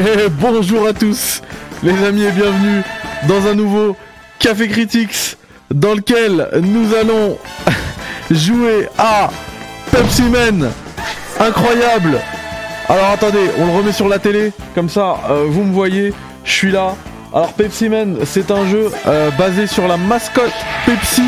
Bonjour à tous, les amis, et bienvenue dans un nouveau Café Critics dans lequel nous allons jouer à Pepsi Man. Incroyable. Alors attendez, on le remet sur la télé, comme ça euh, vous me voyez, je suis là. Alors Pepsi Man, c'est un jeu euh, basé sur la mascotte Pepsi,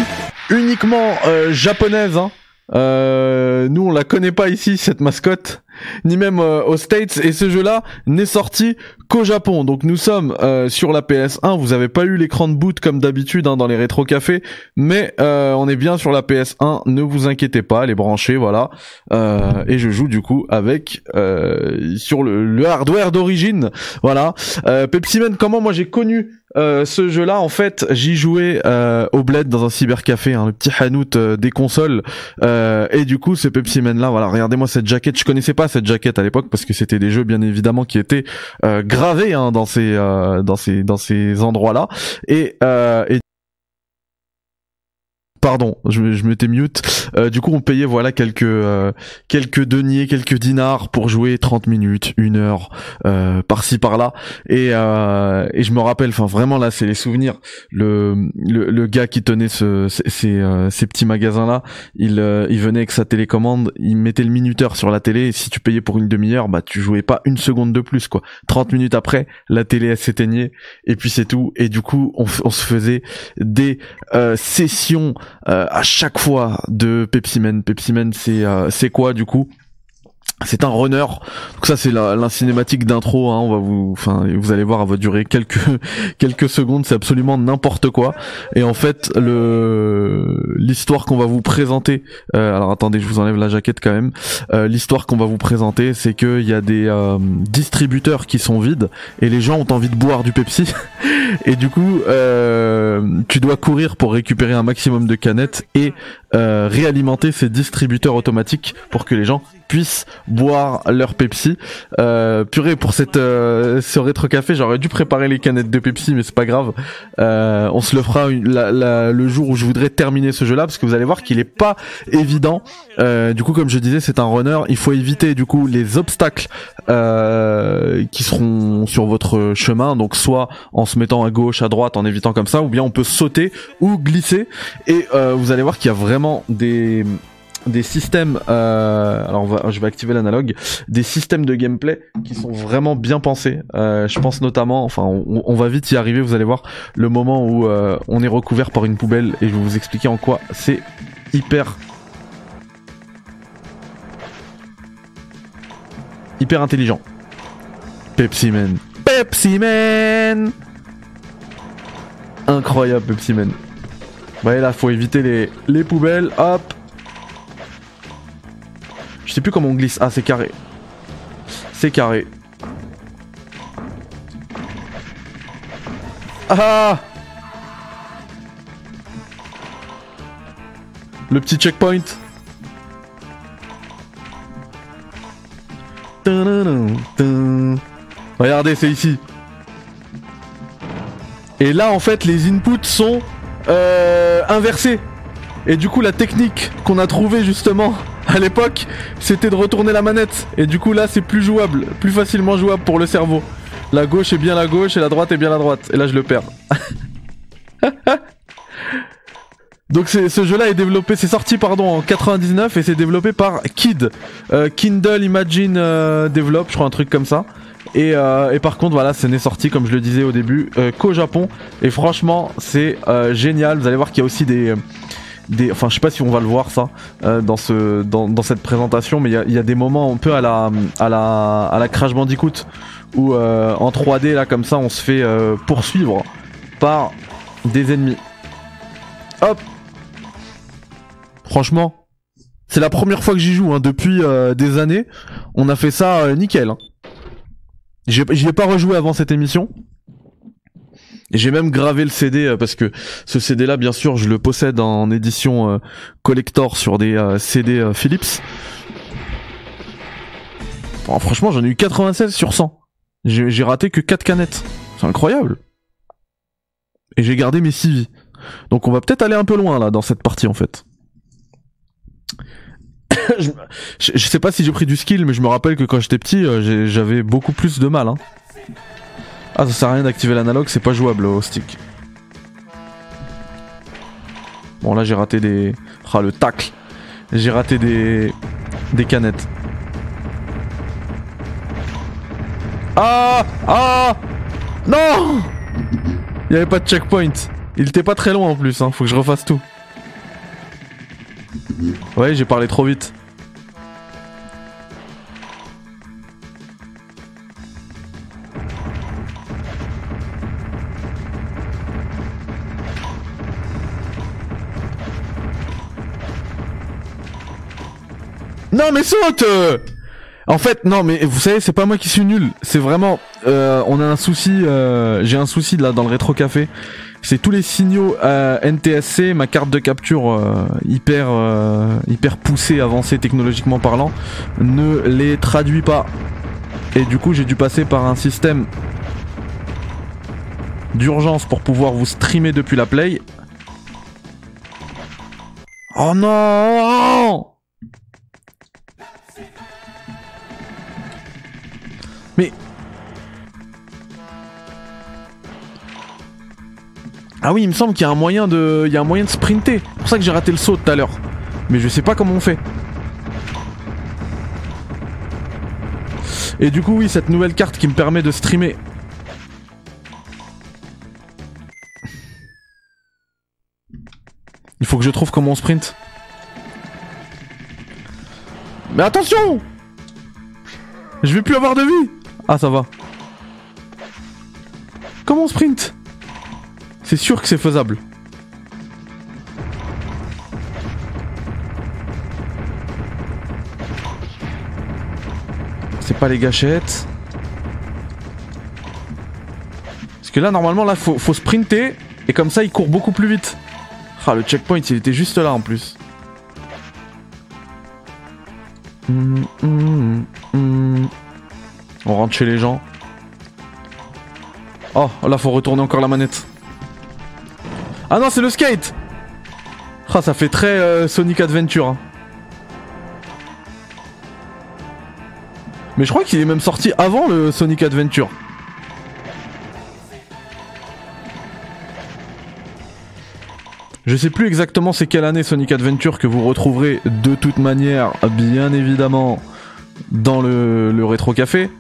uniquement euh, japonaise. Hein. nous on la connaît pas ici cette mascotte ni même euh, aux States. Et ce jeu-là n'est sorti qu'au Japon. Donc nous sommes euh, sur la PS1. Vous avez pas eu l'écran de boot comme d'habitude hein, dans les rétro cafés, mais euh, on est bien sur la PS1. Ne vous inquiétez pas, elle est branchée, voilà. et je joue du coup avec sur le, le hardware d'origine, voilà. Pepsi Man, comment moi j'ai connu euh, ce jeu-là, en fait, j'y jouais euh, au bled dans un cybercafé, hein, le petit hanout euh, des consoles. et du coup, ce Pepsi Man-là, voilà, regardez-moi cette jaquette. Je connaissais pas cette jaquette à l'époque parce que c'était des jeux, bien évidemment, qui étaient gravés hein, dans ces dans ces dans ces endroits-là. Et, et Pardon, je, je m'étais mute. Euh, du coup, on payait voilà quelques euh, quelques deniers, quelques dinars pour jouer 30 minutes, une heure, euh, par-ci par-là. Et euh, et je me rappelle, enfin vraiment là, c'est les souvenirs. Le, le, gars qui tenait ce, ces ces petits magasins là, il il venait avec sa télécommande, il mettait le minuteur sur la télé. Et si tu payais pour une demi-heure, bah tu jouais pas une seconde de plus quoi. 30 minutes après, la télé s'éteignait et puis c'est tout. Et du coup, on, se faisait des sessions à chaque fois de Pepsi Man. Pepsi Man, c'est euh, c'est quoi du coup? C'est un runner. Donc ça c'est la, cinématique d'intro. Hein. On va vous, enfin vous allez voir, elle va durer quelques quelques secondes. C'est absolument n'importe quoi. Et en fait le l'histoire qu'on va vous présenter. Euh, alors attendez, je vous enlève la jaquette quand même. Euh, l'histoire qu'on va vous présenter, c'est qu'il y a des euh, distributeurs qui sont vides et les gens ont envie de boire du Pepsi. et du coup, tu dois courir pour récupérer un maximum de canettes et réalimenter ces distributeurs automatiques pour que les gens puissent boire leur Pepsi. Euh, purée, pour cette euh, ce rétro café, j'aurais dû préparer les canettes de Pepsi, mais c'est pas grave. Euh, on se le fera le jour où je voudrais terminer ce jeu-là, parce que vous allez voir qu'il est pas évident. Euh, du coup, comme je disais, c'est un runner. Il faut éviter du coup les obstacles euh, qui seront sur votre chemin. Donc, soit en se mettant à gauche, à droite, en évitant comme ça, ou bien on peut sauter ou glisser. Et vous allez voir qu'il y a vraiment des des systèmes, euh, alors je vais activer l'analogue, des systèmes de gameplay qui sont vraiment bien pensés. Euh, je pense notamment, enfin on, va vite y arriver, vous allez voir le moment où euh, on est recouvert par une poubelle et je vais vous expliquer en quoi c'est hyper hyper intelligent. Pepsi Man. Pepsi Man Incroyable Pepsi Man. Ouais là faut éviter les, les poubelles, hop je sais plus comment on glisse. Ah, c'est carré. C'est carré. Ah Le petit checkpoint. Regardez, c'est ici. Et là, en fait, les inputs sont euh, inversés. Et du coup, la technique qu'on a trouvée justement à l'époque, c'était de retourner la manette. Et du coup, là, c'est plus jouable, plus facilement jouable pour le cerveau. La gauche est bien la gauche et la droite est bien la droite. Et là, je le perds. Donc ce jeu-là est développé, c'est sorti pardon en 99 et c'est développé par Kid, euh, Kindle Imagine euh, Develop, je crois un truc comme ça. Et, euh, et par contre voilà, ce n'est sorti comme je le disais au début qu'au Japon. Et franchement c'est génial. Vous allez voir qu'il y a aussi des enfin je sais pas si on va le voir ça euh, dans ce dans, cette présentation mais il y a, des moments un peu à la à la à la Crash Bandicoot où euh, en 3D là comme ça on se fait euh, poursuivre par des ennemis hop franchement c'est la première fois que j'y joue hein, depuis des années on a fait ça nickel hein. J'y ai pas rejoué avant cette émission j'ai même gravé le CD euh, parce que ce CD là, bien sûr, je le possède en édition euh, collector sur des euh, CD Philips. franchement, j'en ai eu 96 sur 100. J'ai raté que 4 canettes. C'est incroyable. Et j'ai gardé mes 6 vies. Donc on va peut-être aller un peu loin là dans cette partie en fait. je, sais pas si j'ai pris du skill, mais je me rappelle que quand j'étais petit, j'avais beaucoup plus de mal. Hein. Ah, ça sert à rien d'activer l'analogue, c'est pas jouable au stick. Bon, là j'ai raté des. Ah, le tacle. J'ai raté des. des canettes. Ah Ah Non Il avait pas de checkpoint. Il était pas très loin en plus, hein. faut que je refasse tout. Ouais, j'ai parlé trop vite. Non mais saute En fait, non mais vous savez, c'est pas moi qui suis nul. C'est vraiment, euh, on a un souci. Euh, J'ai un souci là dans le rétro café. C'est tous les signaux euh, NTSC, ma carte de capture euh, hyper euh, hyper poussée, avancée technologiquement parlant, ne les traduit pas. Et du coup, j'ai dû passer par un système d'urgence pour pouvoir vous streamer depuis la play. Oh non Ah oui, il me semble qu'il y a un moyen de, sprinter. C'est pour ça que j'ai raté le saut tout à l'heure. Mais je sais pas comment on fait. Et du coup, oui, cette nouvelle carte qui me permet de streamer. Il faut que je trouve comment on sprint. Mais attention Je vais plus avoir de vie Ah, ça va. Comment on sprint? C'est sûr que c'est faisable. C'est pas les gâchettes. Parce que là, normalement, là, faut, sprinter. Et comme ça, il court beaucoup plus vite. Ah, le checkpoint, il était juste là en plus. On rentre chez les gens. Oh, là, faut retourner encore la manette. Ah non, c'est le skate Ah, ça fait très euh, Sonic Adventure. hein. Mais je crois qu'il est même sorti avant le Sonic Adventure. Je sais plus exactement c'est quelle année Sonic Adventure que vous retrouverez de toute manière, bien évidemment, dans le, le rétro café.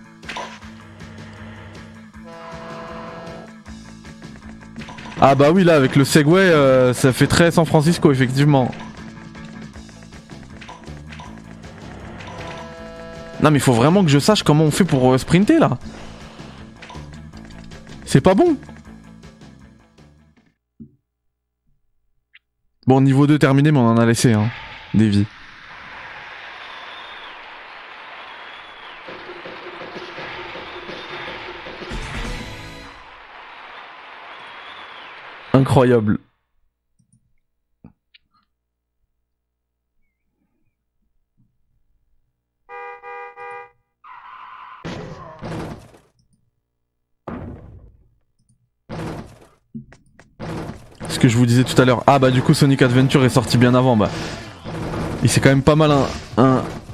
Ah bah oui là avec le Segway euh, ça fait très San Francisco effectivement. Non mais il faut vraiment que je sache comment on fait pour euh, sprinter là. C'est pas bon. Bon niveau 2 terminé mais on en a laissé hein, des vies. Incroyable. Ce que je vous disais tout à l'heure. Ah bah du coup Sonic Adventure est sorti bien avant bah. Il s'est quand même pas mal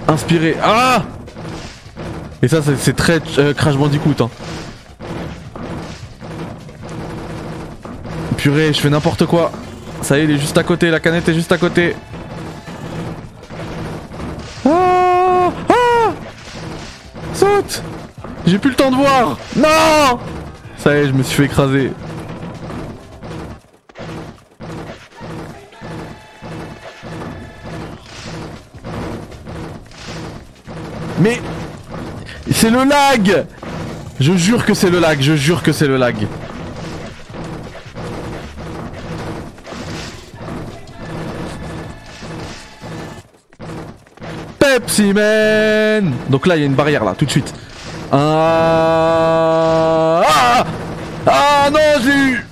inspiré. Ah Et ça c'est- c'est très euh, Crash Bandicoot hein. Purée, je fais n'importe quoi. Ça y est, il est juste à côté, la canette est juste à côté. Ah Ah Saute J'ai plus le temps de voir Non Ça y est, je me suis fait écraser. Mais c'est le lag Je jure que c'est le lag, je jure que c'est le lag. Donc là, il y a une barrière là, tout de suite. Ah Ah, ah non, j'ai eu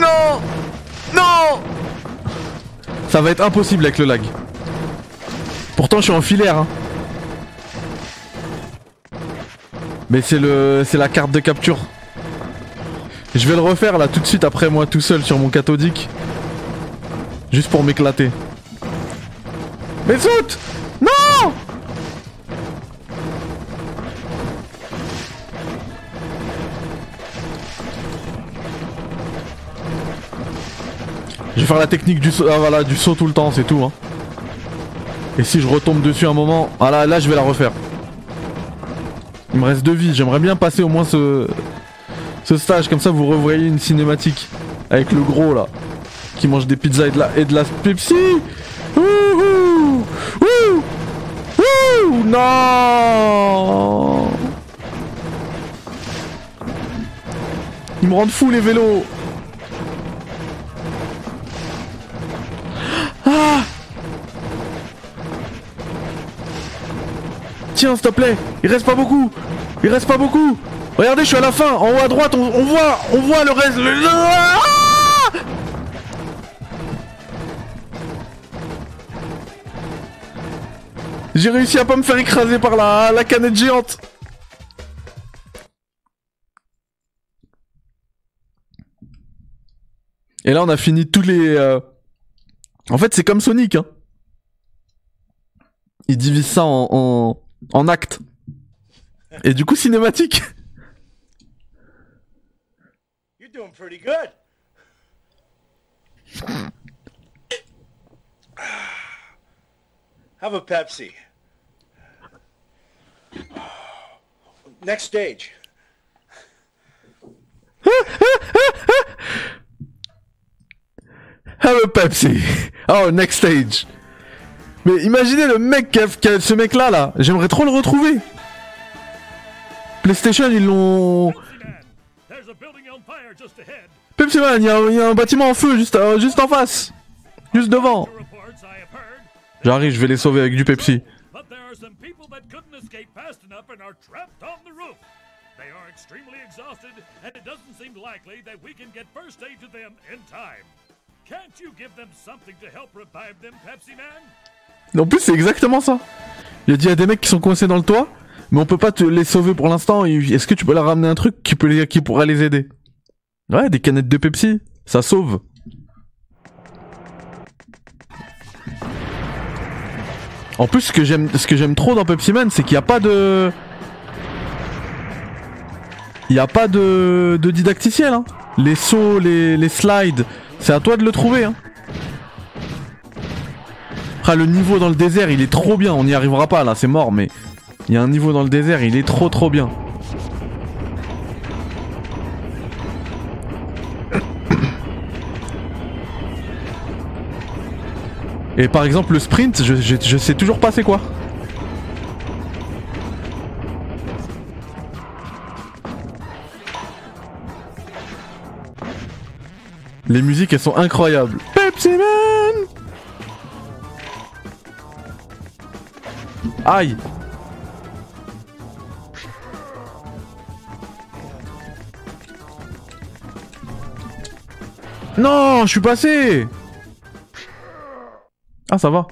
Non Non Ça va être impossible avec le lag. Pourtant, je suis en filaire. Hein. Mais c'est le, c'est la carte de capture. Je vais le refaire là tout de suite après moi tout seul sur mon cathodique. Juste pour m'éclater. Mais saute Non Je vais faire la technique du saut, ah voilà, du saut tout le temps, c'est tout. Hein. Et si je retombe dessus un moment... Ah là, là, je vais la refaire. Il me reste deux vies, j'aimerais bien passer au moins ce... Ce stage, comme ça vous revoyez une cinématique. Avec le gros là. Qui mange des pizzas et de la, et de la Pepsi Non Ils me rendent fou les vélos Ah Tiens, s'il te plaît, il reste pas beaucoup. Il reste pas beaucoup. Regardez, je suis à la fin. En haut à droite, on, voit, on voit le reste. Ah J'ai réussi à pas me faire écraser par la, la canette géante. Et là, on a fini tous les. Euh, en fait, c'est comme Sonic. Hein. Il divise ça en, en, en actes. Et du coup, cinématique. You're doing pretty good. Have a Pepsi. Next stage. Have a Pepsi. Oh, next stage. Mais imaginez le mec qui a, ce mec là là. J'aimerais trop le retrouver. PlayStation ils l'ont. Pepsi Man, il y, a un bâtiment en feu juste, euh, juste en face. Juste devant. J'arrive, je vais les sauver avec du Pepsi. En plus, c'est exactement ça. Il a dit à des mecs qui sont coincés dans le toit, mais on peut pas te les sauver pour l'instant. Est-ce que tu peux leur ramener un truc qui, peut les, qui pourrait les aider? Ouais, des canettes de Pepsi, ça sauve. En plus, ce que j'aime, trop dans Pepsi Man, c'est qu'il n'y a pas de, il n'y a pas de, de didacticiel. Hein. Les sauts, les, slides, c'est à toi de le trouver. Hein. Le niveau dans le désert, il est trop bien. On n'y arrivera pas là, c'est mort, mais il y a un niveau dans le désert, il est trop trop bien. Et par exemple, le sprint, je, sais toujours pas c'est quoi. Les musiques, elles sont incroyables. Pepsi Man Aïe Non, je suis passé Ah, ça va.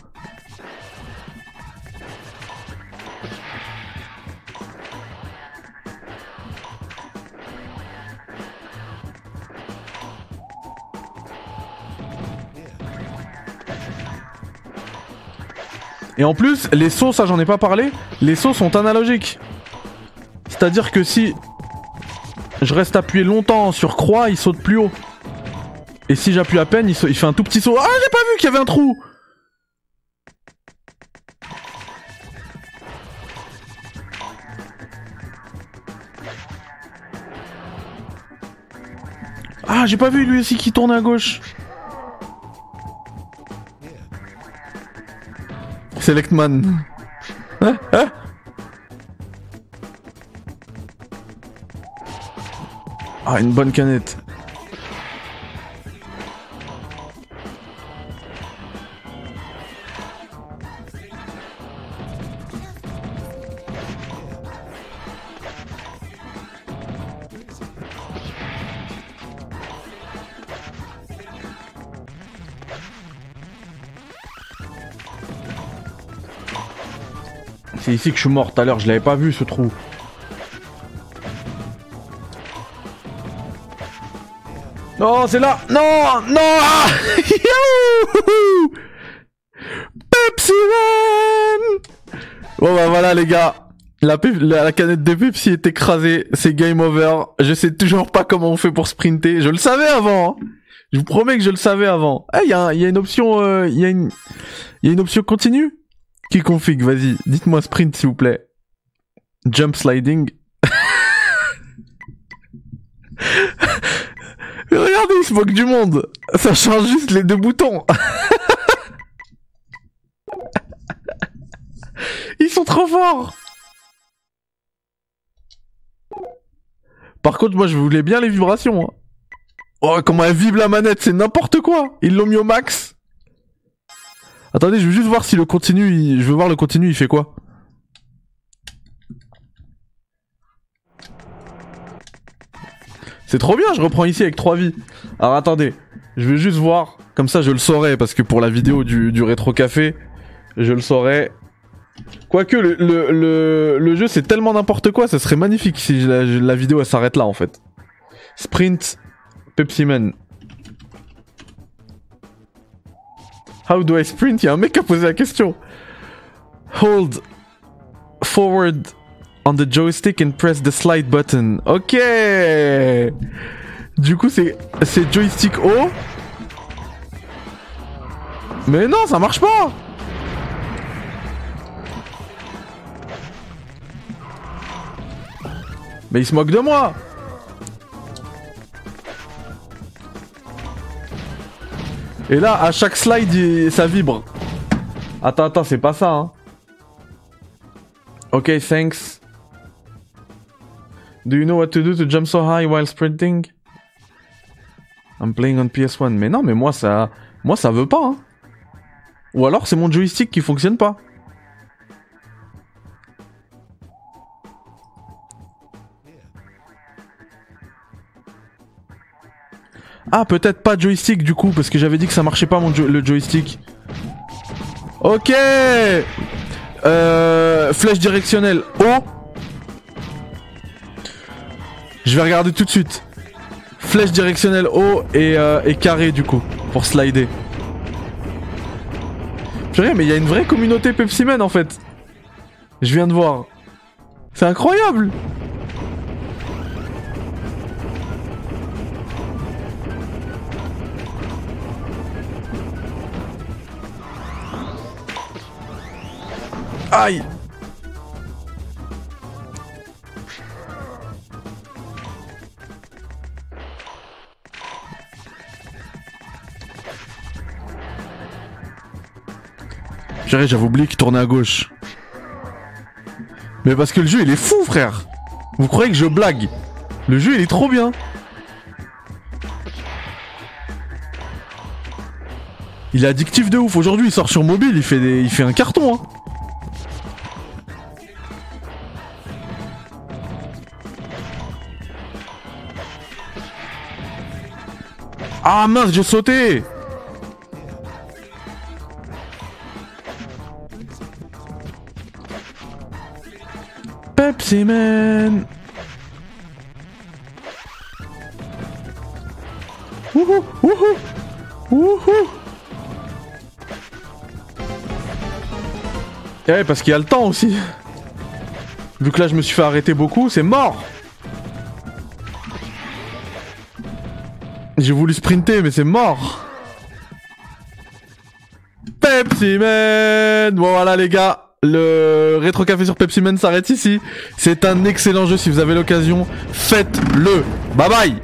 Et en plus, les sauts, ça j'en ai pas parlé, les sauts sont analogiques. C'est-à-dire que si je reste appuyé longtemps sur croix, il saute plus haut. Et si j'appuie à peine, il, fait un tout petit saut. Ah, j'ai pas vu qu'il y avait un trou Ah, j'ai pas vu lui aussi qui tourne à gauche. Selectman. Hein Hein Ah, une bonne canette. C'est ici que je suis mort tout à l'heure, je l'avais pas vu ce trou. Non, c'est là Non Non ah Pepsi Man Bon bah voilà les gars. La, canette de Pepsi est écrasée, c'est game over. Je sais toujours pas comment on fait pour sprinter. Je le savais avant. Hein. Je vous promets que je le savais avant. Eh, il y, a un- y a une option, euh, il y une, il y a une option continue? Qui config. Vas-y, dites-moi sprint s'il vous plaît. Jump sliding. Regardez, il se moque du monde. Ça change juste les deux boutons. Ils sont trop forts. Par contre, moi, je voulais bien les vibrations. hein. Oh, comment elle vibre la manette, c'est n'importe quoi. Ils l'ont mis au max. Attendez, je veux juste voir si le continu, il- je veux voir le continu, il fait quoi. C'est trop bien, je reprends ici avec 3 vies. Alors attendez, je vais juste voir, comme ça je le saurai, parce que pour la vidéo du, rétro café, je le saurai. Quoique le jeu c'est tellement n'importe quoi, ça serait magnifique si la, la vidéo elle s'arrête là en fait. Sprint, Pepsi Man. How do I sprint? Il y a un mec qui a posé la question. Hold forward on the joystick and press the slide button. Ok. Du coup c'est joystick haut. Mais non, ça marche pas. Mais il se moque de moi. Et là, à chaque slide, ça vibre. Attends, attends, c'est pas ça, hein. Ok, thanks. Do you know what to do to jump so high while sprinting? I'm playing on PS1. Mais non, mais moi, ça, moi, ça veut pas, hein. Ou alors, c'est mon joystick qui fonctionne pas. Ah, peut-être pas joystick du coup, parce que j'avais dit que ça marchait pas mon le joystick. Ok euh, Flèche directionnelle haut. Je vais regarder tout de suite. Flèche directionnelle haut et, euh, et carré du coup, pour slider. Purée, mais il y a une vraie communauté Pepsi Man en fait. Je viens de voir. C'est incroyable Aïe. J'arrive, j'avais oublié qu'il tournait à gauche. Mais parce que le jeu il est fou frère. Vous croyez que je blague? Le jeu il est trop bien. Il est addictif de ouf. Aujourd'hui il sort sur mobile, il fait, des... il fait un carton hein Ah mince, j'ai sauté. Pepsi Man. Wouhou Wouhou Wouhou Eh parce qu'il y a le temps aussi. Vu que là je me suis fait arrêter beaucoup, c'est mort J'ai voulu sprinter, mais c'est mort. Pepsi Man Bon voilà les gars, le rétro café sur Pepsi Man s'arrête ici. C'est un excellent jeu si vous avez l'occasion, faites-le. Bye bye